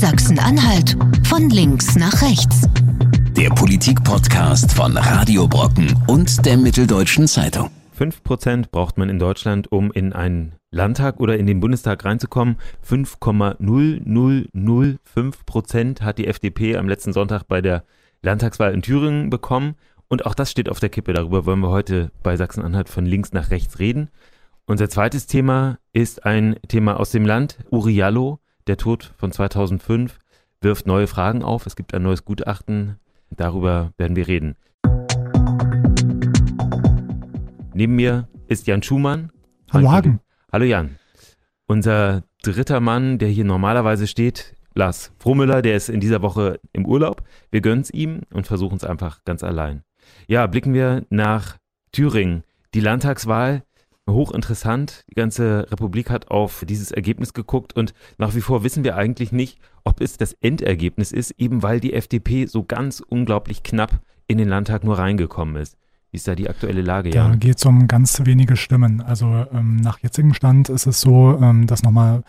Sachsen-Anhalt von links nach rechts. Der Politik-Podcast von Radio Brocken und der Mitteldeutschen Zeitung. 5% braucht man in Deutschland, um in einen Landtag oder in den Bundestag reinzukommen. 5,0005% hat die FDP am letzten Sonntag bei der Landtagswahl in Thüringen bekommen. Und auch das steht auf der Kippe. Darüber wollen wir heute bei Sachsen-Anhalt von links nach rechts reden. Unser zweites Thema ist ein Thema aus dem Land. Uriallo, der Tod von 2005, wirft neue Fragen auf. Es gibt ein neues Gutachten. Darüber werden wir reden. Neben mir ist Jan Schumann. Hallo Hagen. Hallo Jan. Unser dritter Mann, der hier normalerweise steht, Lars Frohmüller, der ist in dieser Woche im Urlaub. Wir gönnen es ihm und versuchen es einfach ganz allein. Ja, blicken wir nach Thüringen. Die Landtagswahl hochinteressant. Die ganze Republik hat auf dieses Ergebnis geguckt und nach wie vor wissen wir eigentlich nicht, ob es das Endergebnis ist, eben weil die FDP so ganz unglaublich knapp in den Landtag nur reingekommen ist. Wie ist da die aktuelle Lage? Da geht es um ganz wenige Stimmen. Also ähm, nach jetzigem Stand ist es so, ähm, dass nochmal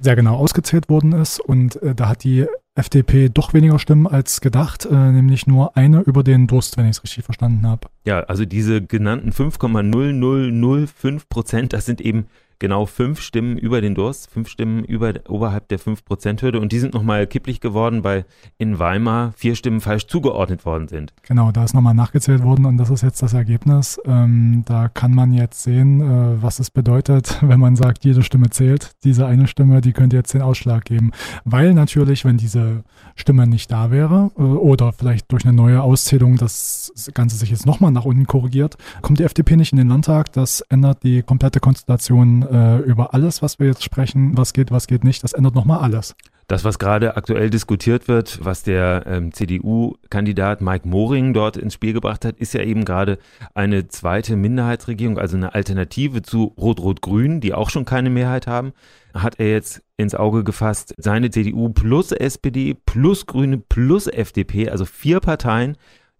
sehr genau ausgezählt worden ist und äh, da hat die FDP doch weniger Stimmen als gedacht, äh, nämlich nur eine über den Durst, wenn ich es richtig verstanden habe. Ja, also diese genannten 5,0005 Prozent, das sind eben genau fünf Stimmen über den Durst, fünf Stimmen über, oberhalb der 5%-Hürde und die sind nochmal kipplich geworden, weil in Weimar vier Stimmen falsch zugeordnet worden sind. Genau, da ist nochmal nachgezählt worden und das ist jetzt das Ergebnis. Ähm, da kann man jetzt sehen, äh, was es bedeutet, wenn man sagt, jede Stimme zählt. Diese eine Stimme, die könnte jetzt den Ausschlag geben. Weil natürlich, wenn diese Stimme nicht da wäre äh, oder vielleicht durch eine neue Auszählung das Ganze sich jetzt nochmal nach unten korrigiert, kommt die FDP nicht in den Landtag. Das ändert die komplette Konstellation äh, über alles, was wir jetzt sprechen, was geht, was geht nicht. Das ändert nochmal alles. Das, was gerade aktuell diskutiert wird, was der ähm, CDU-Kandidat Mike Moring dort ins Spiel gebracht hat, ist ja eben gerade eine zweite Minderheitsregierung, also eine Alternative zu Rot-Rot-Grün, die auch schon keine Mehrheit haben. Hat er jetzt ins Auge gefasst, seine CDU plus SPD plus Grüne plus FDP, also vier Parteien,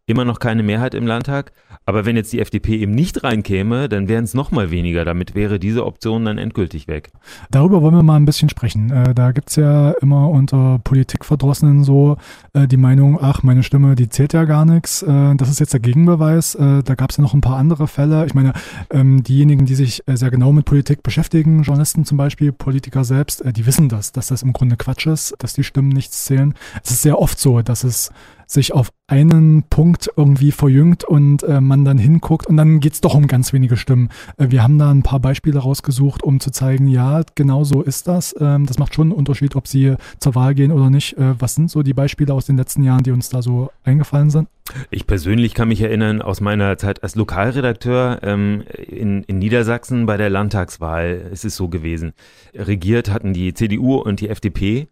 immer noch keine Mehrheit im Landtag. Aber wenn jetzt die FDP eben nicht reinkäme, dann wären es noch mal weniger. Damit wäre diese Option dann endgültig weg. Darüber wollen wir mal ein bisschen sprechen. Äh, da gibt es ja immer unter Politikverdrossenen so äh, die Meinung, ach, meine Stimme, die zählt ja gar nichts. Äh, das ist jetzt der Gegenbeweis. Da gab es ja noch ein paar andere Fälle. Ich meine, ähm, diejenigen, die sich sehr genau mit Politik beschäftigen, Journalisten zum Beispiel, Politiker selbst, die wissen das, dass das im Grunde Quatsch ist, dass die Stimmen nichts zählen. Es ist sehr oft so, dass es sich auf einen Punkt irgendwie verjüngt und äh, man dann hinguckt und dann geht's doch um ganz wenige Stimmen. Äh, wir haben da ein paar Beispiele rausgesucht, um zu zeigen, ja, genau so ist das. Ähm, das macht schon einen Unterschied, ob sie zur Wahl gehen oder nicht. Äh, was sind so die Beispiele aus den letzten Jahren, die uns da so eingefallen sind? Ich persönlich kann mich erinnern aus meiner Zeit als Lokalredakteur ähm, in, in Niedersachsen bei der Landtagswahl ist es so gewesen. Regiert hatten die CDU und die FDP.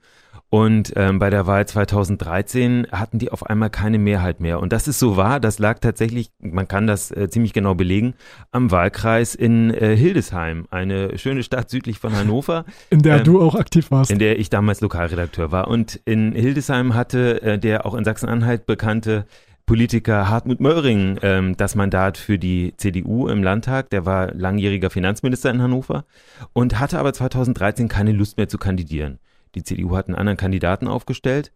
Und ähm, bei der Wahl 2013 hatten die auf einmal keine Mehrheit mehr. Und das ist so wahr, das lag tatsächlich, man kann das äh, ziemlich genau belegen, am Wahlkreis in äh, Hildesheim, eine schöne Stadt südlich von Hannover. In der ähm, du auch aktiv warst. In der ich damals Lokalredakteur war. Und in Hildesheim hatte äh, der auch in Sachsen-Anhalt bekannte Politiker Hartmut Möhring ähm, das Mandat für die CDU im Landtag. Der war langjähriger Finanzminister in Hannover und hatte aber 2013 keine Lust mehr zu kandidieren. Die CDU hat einen anderen Kandidaten aufgestellt.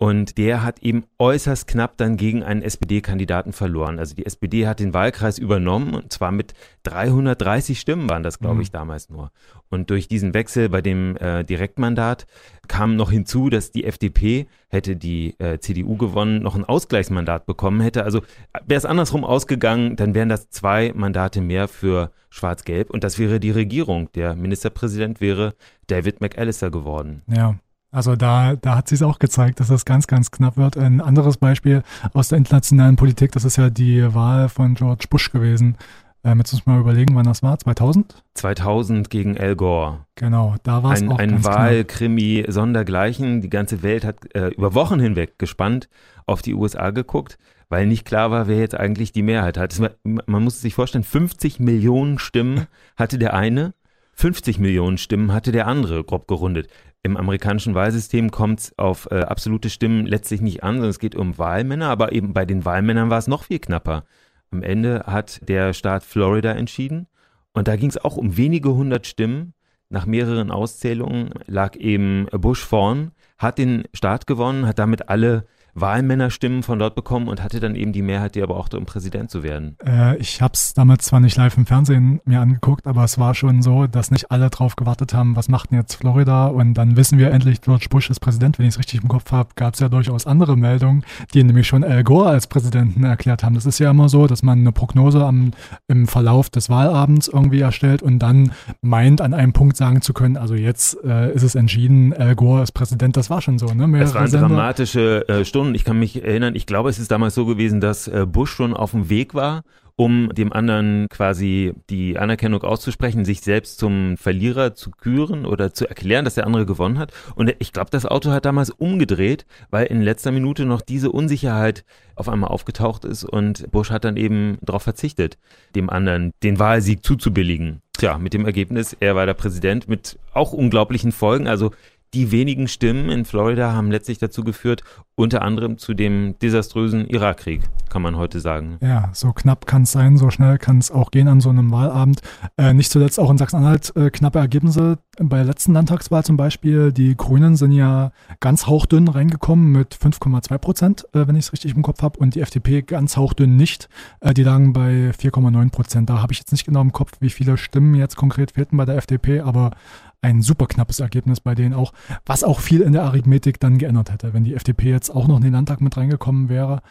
Und der hat eben äußerst knapp dann gegen einen SPD-Kandidaten verloren. Also die SPD hat den Wahlkreis übernommen und zwar mit 330 Stimmen waren das, glaube mhm. ich, damals nur. Und durch diesen Wechsel bei dem äh, Direktmandat kam noch hinzu, dass die FDP hätte die äh, CDU gewonnen, noch ein Ausgleichsmandat bekommen hätte. Also wäre es andersrum ausgegangen, dann wären das zwei Mandate mehr für Schwarz-Gelb und das wäre die Regierung. Der Ministerpräsident wäre David McAllister geworden. Ja. Also da, da hat sich auch gezeigt, dass das ganz, ganz knapp wird. Ein anderes Beispiel aus der internationalen Politik, das ist ja die Wahl von George Bush gewesen. Ähm, jetzt muss man mal überlegen, wann das war. 2000? 2000 gegen Al Gore. Genau, da war es ein, auch ein Wahlkrimi sondergleichen. Die ganze Welt hat äh, über Wochen hinweg gespannt auf die USA geguckt, weil nicht klar war, wer jetzt eigentlich die Mehrheit hat. War, man muss sich vorstellen, 50 Millionen Stimmen hatte der eine 50 Millionen Stimmen hatte der andere, grob gerundet. Im amerikanischen Wahlsystem kommt es auf äh, absolute Stimmen letztlich nicht an, sondern es geht um Wahlmänner, aber eben bei den Wahlmännern war es noch viel knapper. Am Ende hat der Staat Florida entschieden und da ging es auch um wenige hundert Stimmen. nach mehreren Auszählungen lag eben Bush vorn, hat den Staat gewonnen, hat damit alle Wahlmännerstimmen von dort bekommen und hatte dann eben die Mehrheit, die er brauchte, um Präsident zu werden. Äh, ich habe es damals zwar nicht live im Fernsehen mir angeguckt, aber es war schon so, dass nicht alle drauf gewartet haben, was macht denn jetzt Florida? Und dann wissen wir endlich, George Bush ist Präsident. Wenn ich es richtig im Kopf habe, gab es ja durchaus andere Meldungen, die nämlich schon Al Gore als Präsidenten erklärt haben. Das ist ja immer so, dass man eine Prognose am, im Verlauf des Wahlabends irgendwie erstellt und dann meint, an einem Punkt sagen zu können, also jetzt äh, ist es entschieden, Al Gore ist Präsident. Das war schon so. Ne? Mehrere das waren dramatische äh, Stunden. Ich kann mich erinnern, ich glaube, es ist damals so gewesen, dass äh, Bush schon auf dem Weg war, um dem anderen quasi die Anerkennung auszusprechen, sich selbst zum Verlierer zu küren oder zu erklären, dass der andere gewonnen hat. Und ich glaube, das Auto hat damals umgedreht, weil in letzter Minute noch diese Unsicherheit auf einmal aufgetaucht ist und Bush hat dann eben darauf verzichtet, dem anderen den Wahlsieg zuzubilligen. Tja, mit dem Ergebnis, er war der Präsident mit auch unglaublichen Folgen. Also die wenigen Stimmen in Florida haben letztlich dazu geführt, unter anderem zu dem desaströsen Irakkrieg, kann man heute sagen. Ja, so knapp kann es sein, so schnell kann es auch gehen an so einem Wahlabend. Äh, nicht zuletzt auch in Sachsen-Anhalt äh, knappe Ergebnisse. Bei der letzten Landtagswahl zum Beispiel, die Grünen sind ja ganz hauchdünn reingekommen mit 5,2 Prozent, äh, wenn ich es richtig im Kopf habe, und die FDP ganz hauchdünn nicht. Äh, die lagen bei 4,9 Prozent. Da habe ich jetzt nicht genau im Kopf, wie viele Stimmen jetzt konkret fehlten bei der FDP, aber ein super knappes Ergebnis bei denen auch, was auch viel in der Arithmetik dann geändert hätte, wenn die FDP jetzt auch noch in den Landtag mit reingekommen wäre.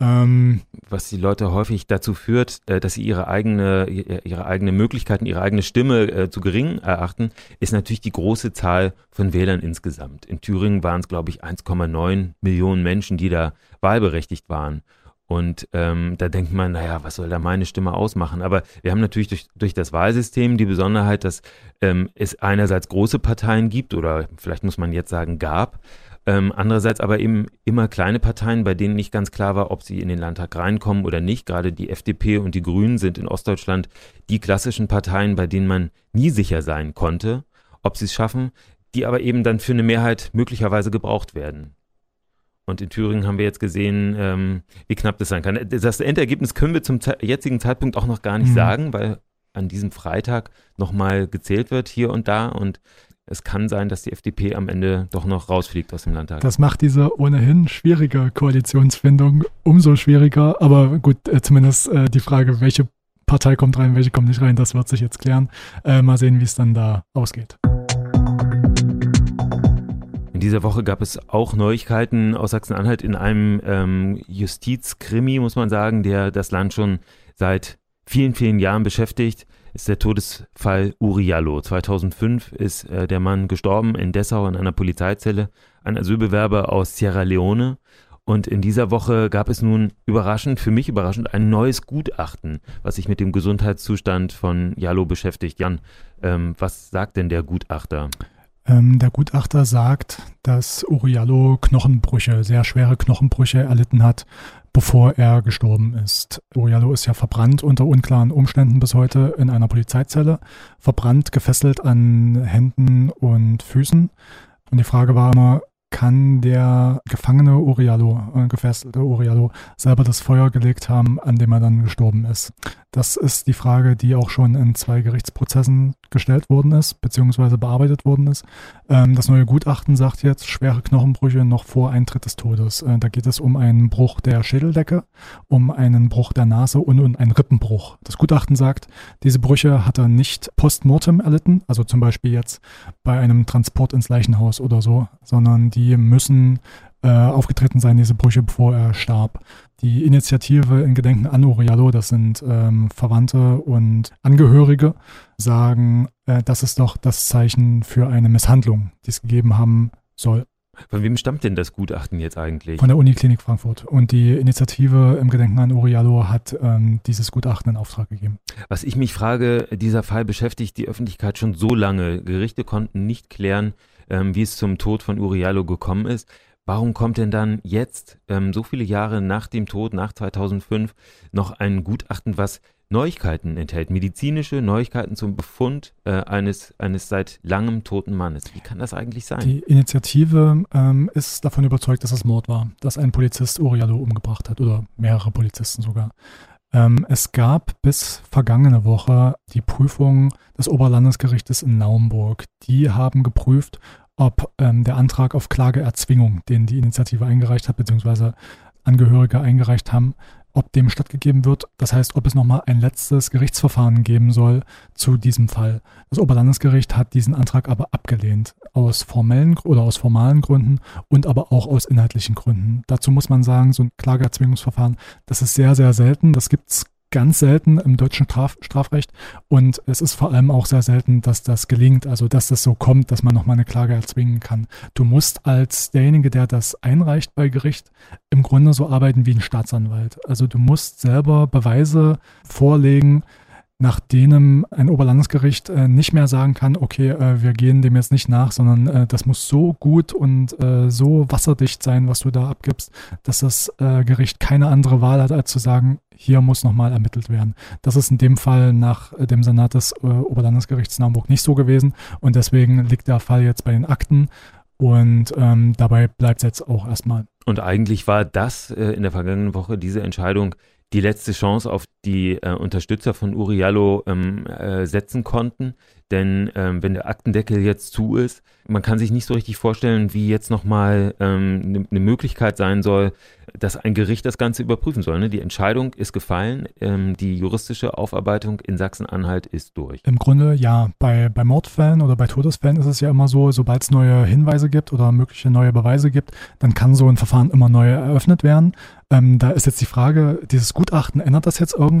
Ähm, was die Leute häufig dazu führt, äh, dass sie ihre eigene, ihre eigene Möglichkeiten, ihre eigene Stimme äh, zu gering erachten, ist natürlich die große Zahl von Wählern insgesamt. In Thüringen waren es, glaube ich, 1,9 Millionen Menschen, die da wahlberechtigt waren. Und ähm, da denkt man, naja, was soll da meine Stimme ausmachen? Aber wir haben natürlich durch, durch das Wahlsystem die Besonderheit, dass ähm, es einerseits große Parteien gibt oder vielleicht muss man jetzt sagen gab, ähm, andererseits aber eben immer kleine Parteien, bei denen nicht ganz klar war, ob sie in den Landtag reinkommen oder nicht. Gerade die FDP und die Grünen sind in Ostdeutschland die klassischen Parteien, bei denen man nie sicher sein konnte, ob sie es schaffen, die aber eben dann für eine Mehrheit möglicherweise gebraucht werden. Und in Thüringen haben wir jetzt gesehen, ähm, wie knapp das sein kann. Das Endergebnis können wir zum jetzigen Zeitpunkt auch noch gar nicht mhm. sagen, weil an diesem Freitag nochmal gezählt wird hier und da. Und es kann sein, dass die FDP am Ende doch noch rausfliegt aus dem Landtag. Das macht diese ohnehin schwierige Koalitionsfindung umso schwieriger. Aber gut, äh, zumindest äh, die Frage, welche Partei kommt rein, welche kommt nicht rein, das wird sich jetzt klären. Äh, mal sehen, wie es dann da ausgeht. In dieser Woche gab es auch Neuigkeiten aus Sachsen-Anhalt in einem ähm, Justizkrimi, muss man sagen, der das Land schon seit vielen, vielen Jahren beschäftigt. Ist der Todesfall Uriallo. 2005 ist äh, der Mann gestorben in Dessau in einer Polizeizelle, ein Asylbewerber aus Sierra Leone. Und in dieser Woche gab es nun überraschend, für mich überraschend, ein neues Gutachten, was sich mit dem Gesundheitszustand von Jallo beschäftigt. Jan, ähm, was sagt denn der Gutachter? Ähm, der Gutachter sagt, dass Uriallo Knochenbrüche, sehr schwere Knochenbrüche erlitten hat, bevor er gestorben ist. Uriallo ist ja verbrannt unter unklaren Umständen bis heute in einer Polizeizelle, verbrannt, gefesselt an Händen und Füßen. Und die Frage war immer, kann der gefangene Uriallo, äh, gefesselte Uriallo, selber das Feuer gelegt haben, an dem er dann gestorben ist? Das ist die Frage, die auch schon in zwei Gerichtsprozessen gestellt worden ist, beziehungsweise bearbeitet worden ist. Ähm, das neue Gutachten sagt jetzt schwere Knochenbrüche noch vor Eintritt des Todes. Äh, da geht es um einen Bruch der Schädeldecke, um einen Bruch der Nase und um einen Rippenbruch. Das Gutachten sagt, diese Brüche hat er nicht postmortem erlitten, also zum Beispiel jetzt bei einem Transport ins Leichenhaus oder so, sondern die müssen äh, aufgetreten sein, diese Brüche, bevor er starb. Die Initiative in Gedenken an Uriallo, das sind ähm, Verwandte und Angehörige, sagen, äh, das ist doch das Zeichen für eine Misshandlung, die es gegeben haben soll. Von wem stammt denn das Gutachten jetzt eigentlich? Von der Uniklinik Frankfurt. Und die Initiative im Gedenken an Uriallo hat ähm, dieses Gutachten in Auftrag gegeben. Was ich mich frage, dieser Fall beschäftigt die Öffentlichkeit schon so lange. Gerichte konnten nicht klären, ähm, wie es zum Tod von Uriallo gekommen ist. Warum kommt denn dann jetzt, ähm, so viele Jahre nach dem Tod, nach 2005, noch ein Gutachten, was Neuigkeiten enthält, medizinische Neuigkeiten zum Befund äh, eines, eines seit langem toten Mannes. Wie kann das eigentlich sein? Die Initiative ähm, ist davon überzeugt, dass es Mord war, dass ein Polizist Uriallo umgebracht hat oder mehrere Polizisten sogar. Ähm, es gab bis vergangene Woche die Prüfung des Oberlandesgerichtes in Naumburg. Die haben geprüft, ob ähm, der Antrag auf Klageerzwingung, den die Initiative eingereicht hat, beziehungsweise Angehörige eingereicht haben, ob dem stattgegeben wird. Das heißt, ob es nochmal ein letztes Gerichtsverfahren geben soll zu diesem Fall. Das Oberlandesgericht hat diesen Antrag aber abgelehnt, aus formellen oder aus formalen Gründen und aber auch aus inhaltlichen Gründen. Dazu muss man sagen, so ein Klageerzwingungsverfahren, das ist sehr, sehr selten. Das gibt es ganz selten im deutschen Straf Strafrecht und es ist vor allem auch sehr selten, dass das gelingt, also dass das so kommt, dass man nochmal eine Klage erzwingen kann. Du musst als derjenige, der das einreicht bei Gericht, im Grunde so arbeiten wie ein Staatsanwalt. Also du musst selber Beweise vorlegen, nach denen ein Oberlandesgericht äh, nicht mehr sagen kann, okay, äh, wir gehen dem jetzt nicht nach, sondern äh, das muss so gut und äh, so wasserdicht sein, was du da abgibst, dass das äh, Gericht keine andere Wahl hat, als zu sagen, hier muss nochmal ermittelt werden. Das ist in dem Fall nach äh, dem Senat des Oberlandesgerichts Naumburg nicht so gewesen und deswegen liegt der Fall jetzt bei den Akten und ähm, dabei bleibt es jetzt auch erstmal. Und eigentlich war das in der vergangenen Woche diese Entscheidung die letzte Chance auf die äh, Unterstützer von Uriallo ähm, äh, setzen konnten. Denn ähm, wenn der Aktendeckel jetzt zu ist, man kann sich nicht so richtig vorstellen, wie jetzt nochmal eine ähm, ne Möglichkeit sein soll, dass ein Gericht das Ganze überprüfen soll. Ne? Die Entscheidung ist gefallen, ähm, die juristische Aufarbeitung in Sachsen-Anhalt ist durch. Im Grunde ja. Bei, bei Mordfällen oder bei Todesfällen ist es ja immer so, sobald es neue Hinweise gibt oder mögliche neue Beweise gibt, dann kann so ein Verfahren immer neu eröffnet werden. Ähm, da ist jetzt die Frage, dieses Gutachten, ändert das jetzt irgendwas?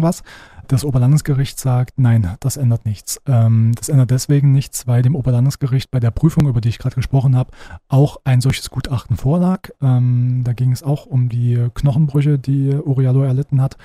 Das Oberlandesgericht sagt, nein, das ändert nichts. Ähm, das ändert deswegen nichts, weil dem Oberlandesgericht bei der Prüfung, über die ich gerade gesprochen habe, auch ein solches Gutachten vorlag. Ähm, da ging es auch um die Knochenbrüche, die Uriallo erlitten hat.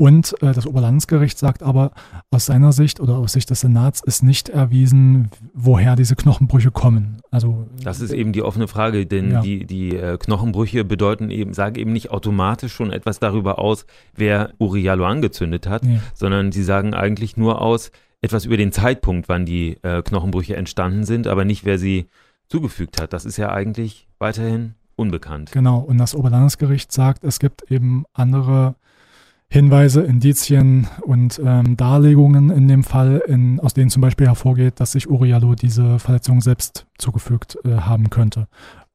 Und äh, das Oberlandesgericht sagt aber, aus seiner Sicht oder aus Sicht des Senats ist nicht erwiesen, woher diese Knochenbrüche kommen. Also das ist eben die offene Frage, denn ja. die, die äh, Knochenbrüche bedeuten eben, sagen eben nicht automatisch schon etwas darüber aus, wer Uriallo angezündet hat, nee. sondern sie sagen eigentlich nur aus etwas über den Zeitpunkt, wann die äh, Knochenbrüche entstanden sind, aber nicht, wer sie zugefügt hat. Das ist ja eigentlich weiterhin unbekannt. Genau, und das Oberlandesgericht sagt, es gibt eben andere Hinweise, Indizien und ähm, Darlegungen in dem Fall, in, aus denen zum Beispiel hervorgeht, dass sich Uriallo diese Verletzung selbst zugefügt äh, haben könnte.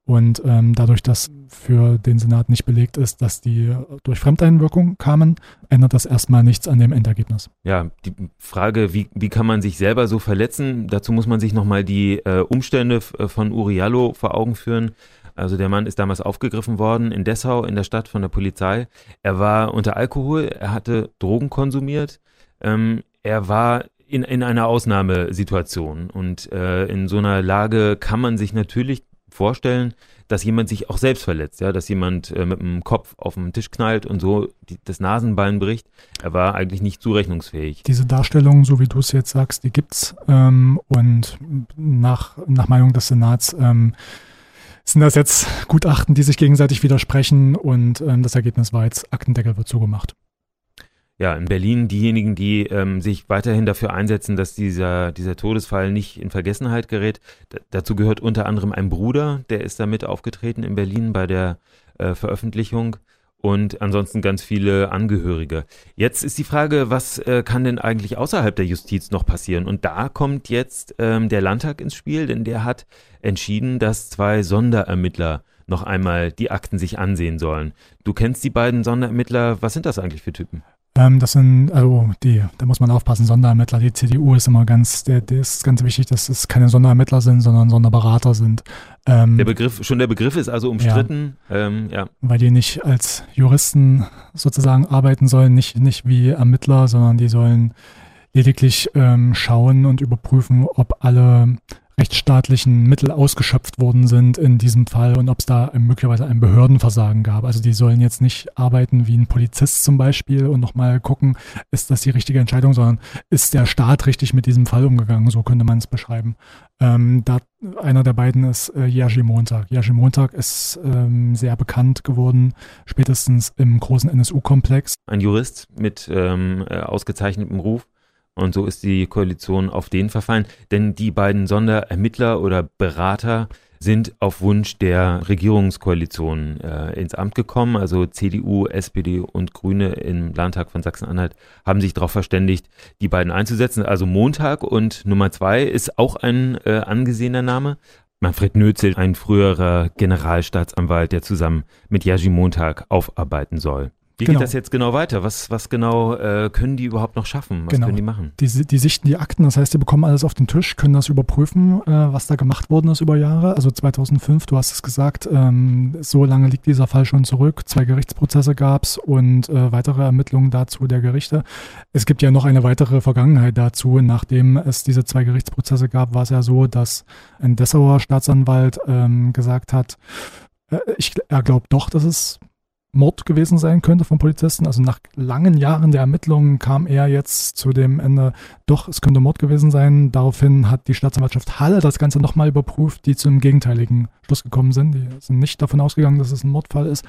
Und ähm, dadurch, dass für den Senat nicht belegt ist, dass die durch Fremdeinwirkung kamen, ändert das erstmal nichts an dem Endergebnis. Ja, die Frage, wie, wie kann man sich selber so verletzen? Dazu muss man sich nochmal die äh, Umstände äh, von Uriallo vor Augen führen. Also der Mann ist damals aufgegriffen worden in Dessau in der Stadt von der Polizei. Er war unter Alkohol, er hatte Drogen konsumiert, ähm, er war in, in einer Ausnahmesituation und äh, in so einer Lage kann man sich natürlich vorstellen, dass jemand sich auch selbst verletzt, ja, dass jemand äh, mit dem Kopf auf den Tisch knallt und so die, das Nasenbein bricht. Er war eigentlich nicht zurechnungsfähig. Diese Darstellung, so wie du es jetzt sagst, die gibt's ähm, und nach, nach Meinung des Senats ähm, sind das jetzt Gutachten, die sich gegenseitig widersprechen und ähm, das Ergebnis war jetzt, Aktendeckel wird zugemacht. Ja, in Berlin diejenigen, die ähm, sich weiterhin dafür einsetzen, dass dieser, dieser Todesfall nicht in Vergessenheit gerät. D dazu gehört unter anderem ein Bruder, der ist damit aufgetreten in Berlin bei der äh, Veröffentlichung und ansonsten ganz viele Angehörige. Jetzt ist die Frage, was äh, kann denn eigentlich außerhalb der Justiz noch passieren? Und da kommt jetzt ähm, der Landtag ins Spiel, denn der hat entschieden, dass zwei Sonderermittler noch einmal die Akten sich ansehen sollen. Du kennst die beiden Sonderermittler. Was sind das eigentlich für Typen? Ähm, das sind, also die, da muss man aufpassen, Sonderermittler. Die CDU ist immer ganz, der, der ist ganz wichtig, dass es keine Sonderermittler sind, sondern Sonderberater sind. Ähm, der Begriff, schon der Begriff ist also umstritten, ja, ähm, ja. Weil die nicht als Juristen sozusagen arbeiten sollen, nicht, nicht wie Ermittler, sondern die sollen lediglich ähm, schauen und überprüfen, ob alle rechtsstaatlichen Mittel ausgeschöpft worden sind in diesem Fall und ob es da möglicherweise ein Behördenversagen gab. Also die sollen jetzt nicht arbeiten wie ein Polizist zum Beispiel und nochmal gucken, ist das die richtige Entscheidung, sondern ist der Staat richtig mit diesem Fall umgegangen, so könnte man es beschreiben. Ähm, da, einer der beiden ist äh, Jerzy Montag. Jerzy Montag ist ähm, sehr bekannt geworden, spätestens im großen NSU-Komplex. Ein Jurist mit ähm, äh, ausgezeichnetem Ruf. Und so ist die Koalition auf den verfallen. Denn die beiden Sonderermittler oder Berater sind auf Wunsch der Regierungskoalition äh, ins Amt gekommen. Also CDU, SPD und Grüne im Landtag von Sachsen-Anhalt haben sich darauf verständigt, die beiden einzusetzen. Also Montag und Nummer zwei ist auch ein äh, angesehener Name. Manfred Nötzel, ein früherer Generalstaatsanwalt, der zusammen mit Jerzy Montag aufarbeiten soll. Wie genau. geht das jetzt genau weiter? Was, was genau äh, können die überhaupt noch schaffen? Was genau. können die machen? Die, die sichten die Akten, das heißt, die bekommen alles auf den Tisch, können das überprüfen, äh, was da gemacht worden ist über Jahre. Also 2005, du hast es gesagt, ähm, so lange liegt dieser Fall schon zurück. Zwei Gerichtsprozesse gab es und äh, weitere Ermittlungen dazu der Gerichte. Es gibt ja noch eine weitere Vergangenheit dazu. Nachdem es diese zwei Gerichtsprozesse gab, war es ja so, dass ein Dessauer Staatsanwalt ähm, gesagt hat, äh, ich, er glaubt doch, dass es Mord gewesen sein könnte vom Polizisten. Also nach langen Jahren der Ermittlungen kam er jetzt zu dem Ende, doch, es könnte Mord gewesen sein. Daraufhin hat die Staatsanwaltschaft Halle das Ganze nochmal überprüft, die zum gegenteiligen Schluss gekommen sind. Die sind nicht davon ausgegangen, dass es ein Mordfall ist.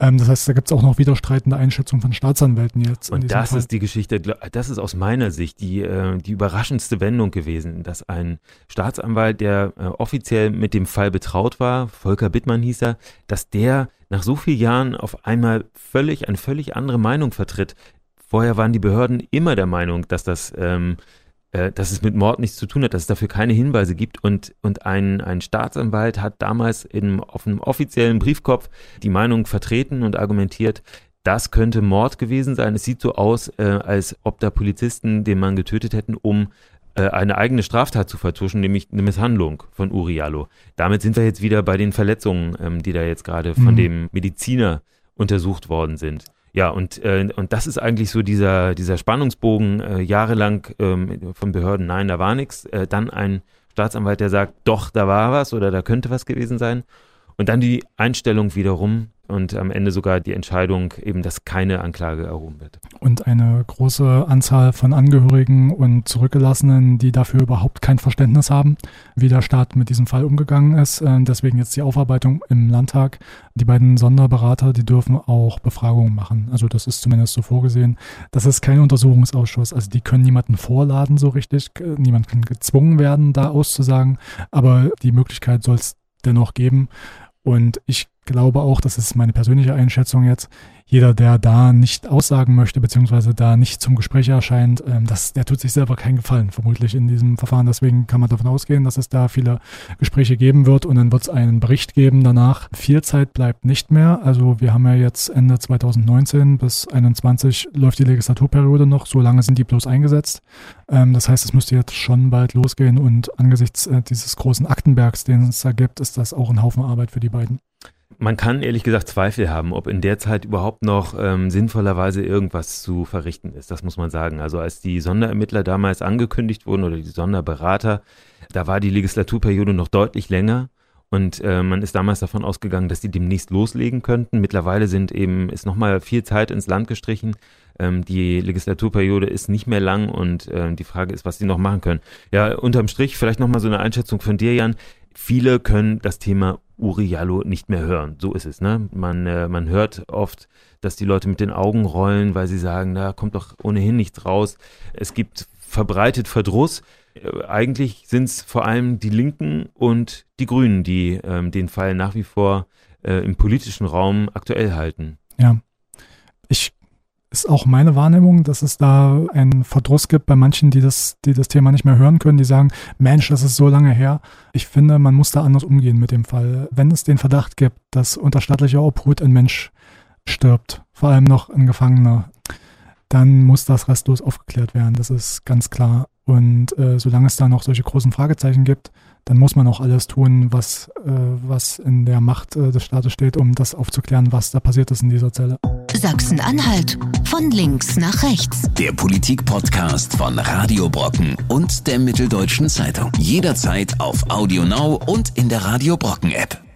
Ähm, das heißt, da gibt es auch noch widerstreitende Einschätzungen von Staatsanwälten jetzt. Und das Fall. ist die Geschichte, das ist aus meiner Sicht die, äh, die überraschendste Wendung gewesen, dass ein Staatsanwalt, der äh, offiziell mit dem Fall betraut war, Volker Bittmann hieß er, dass der nach so vielen Jahren auf einmal völlig, eine völlig andere Meinung vertritt. Vorher waren die Behörden immer der Meinung, dass das, ähm, äh, dass es mit Mord nichts zu tun hat, dass es dafür keine Hinweise gibt. Und, und ein, ein Staatsanwalt hat damals in, auf einem offiziellen Briefkopf die Meinung vertreten und argumentiert, das könnte Mord gewesen sein. Es sieht so aus, äh, als ob da Polizisten den Mann getötet hätten, um eine eigene Straftat zu vertuschen, nämlich eine Misshandlung von Uriallo. Damit sind wir jetzt wieder bei den Verletzungen, ähm, die da jetzt gerade von mhm. dem Mediziner untersucht worden sind. Ja, und, äh, und das ist eigentlich so dieser, dieser Spannungsbogen, äh, jahrelang ähm, von Behörden, nein, da war nichts. Äh, dann ein Staatsanwalt, der sagt, doch, da war was oder da könnte was gewesen sein. Und dann die Einstellung wiederum, und am Ende sogar die Entscheidung eben, dass keine Anklage erhoben wird. Und eine große Anzahl von Angehörigen und Zurückgelassenen, die dafür überhaupt kein Verständnis haben, wie der Staat mit diesem Fall umgegangen ist. Äh, deswegen jetzt die Aufarbeitung im Landtag. Die beiden Sonderberater, die dürfen auch Befragungen machen. Also das ist zumindest so vorgesehen. Das ist kein Untersuchungsausschuss. Also die können niemanden vorladen so richtig. Niemand kann gezwungen werden, da auszusagen. Aber die Möglichkeit soll es dennoch geben. Und ich glaube auch, das ist meine persönliche Einschätzung jetzt, jeder, der da nicht aussagen möchte, beziehungsweise da nicht zum Gespräch erscheint, ähm, das, der tut sich selber keinen Gefallen, vermutlich in diesem Verfahren. Deswegen kann man davon ausgehen, dass es da viele Gespräche geben wird und dann wird es einen Bericht geben danach. Viel Zeit bleibt nicht mehr. Also wir haben ja jetzt Ende 2019 bis 2021 läuft die Legislaturperiode noch. So lange sind die bloß eingesetzt. Ähm, das heißt, es müsste jetzt schon bald losgehen und angesichts äh, dieses großen Aktenbergs, den es da gibt, ist das auch ein Haufen Arbeit für die beiden man kann ehrlich gesagt Zweifel haben, ob in der Zeit überhaupt noch ähm, sinnvollerweise irgendwas zu verrichten ist. Das muss man sagen. Also als die Sonderermittler damals angekündigt wurden oder die Sonderberater, da war die Legislaturperiode noch deutlich länger. Und äh, man ist damals davon ausgegangen, dass die demnächst loslegen könnten. Mittlerweile sind eben, ist nochmal viel Zeit ins Land gestrichen. Ähm, die Legislaturperiode ist nicht mehr lang und äh, die Frage ist, was sie noch machen können. Ja, unterm Strich vielleicht nochmal so eine Einschätzung von dir, Jan. Viele können das Thema Uriallo nicht mehr hören. So ist es. Ne? Man, äh, man hört oft, dass die Leute mit den Augen rollen, weil sie sagen, da kommt doch ohnehin nichts raus. Es gibt verbreitet Verdruss. Äh, eigentlich sind es vor allem die Linken und die Grünen, die ähm, den Fall nach wie vor äh, im politischen Raum aktuell halten. Ja, ist auch meine Wahrnehmung, dass es da einen Verdruss gibt bei manchen, die das, die das Thema nicht mehr hören können, die sagen, Mensch, das ist so lange her. Ich finde, man muss da anders umgehen mit dem Fall. Wenn es den Verdacht gibt, dass unter staatlicher Obhut ein Mensch stirbt, vor allem noch ein Gefangener, dann muss das restlos aufgeklärt werden. Das ist ganz klar. Und äh, solange es da noch solche großen Fragezeichen gibt, dann muss man auch alles tun, was, äh, was in der Macht äh, des Staates steht, um das aufzuklären, was da passiert ist in dieser Zelle. Sachsen-Anhalt von links nach rechts. Der Politik-Podcast von Radio Brocken und der Mitteldeutschen Zeitung. Jederzeit auf Audio Now und in der Radio Brocken App.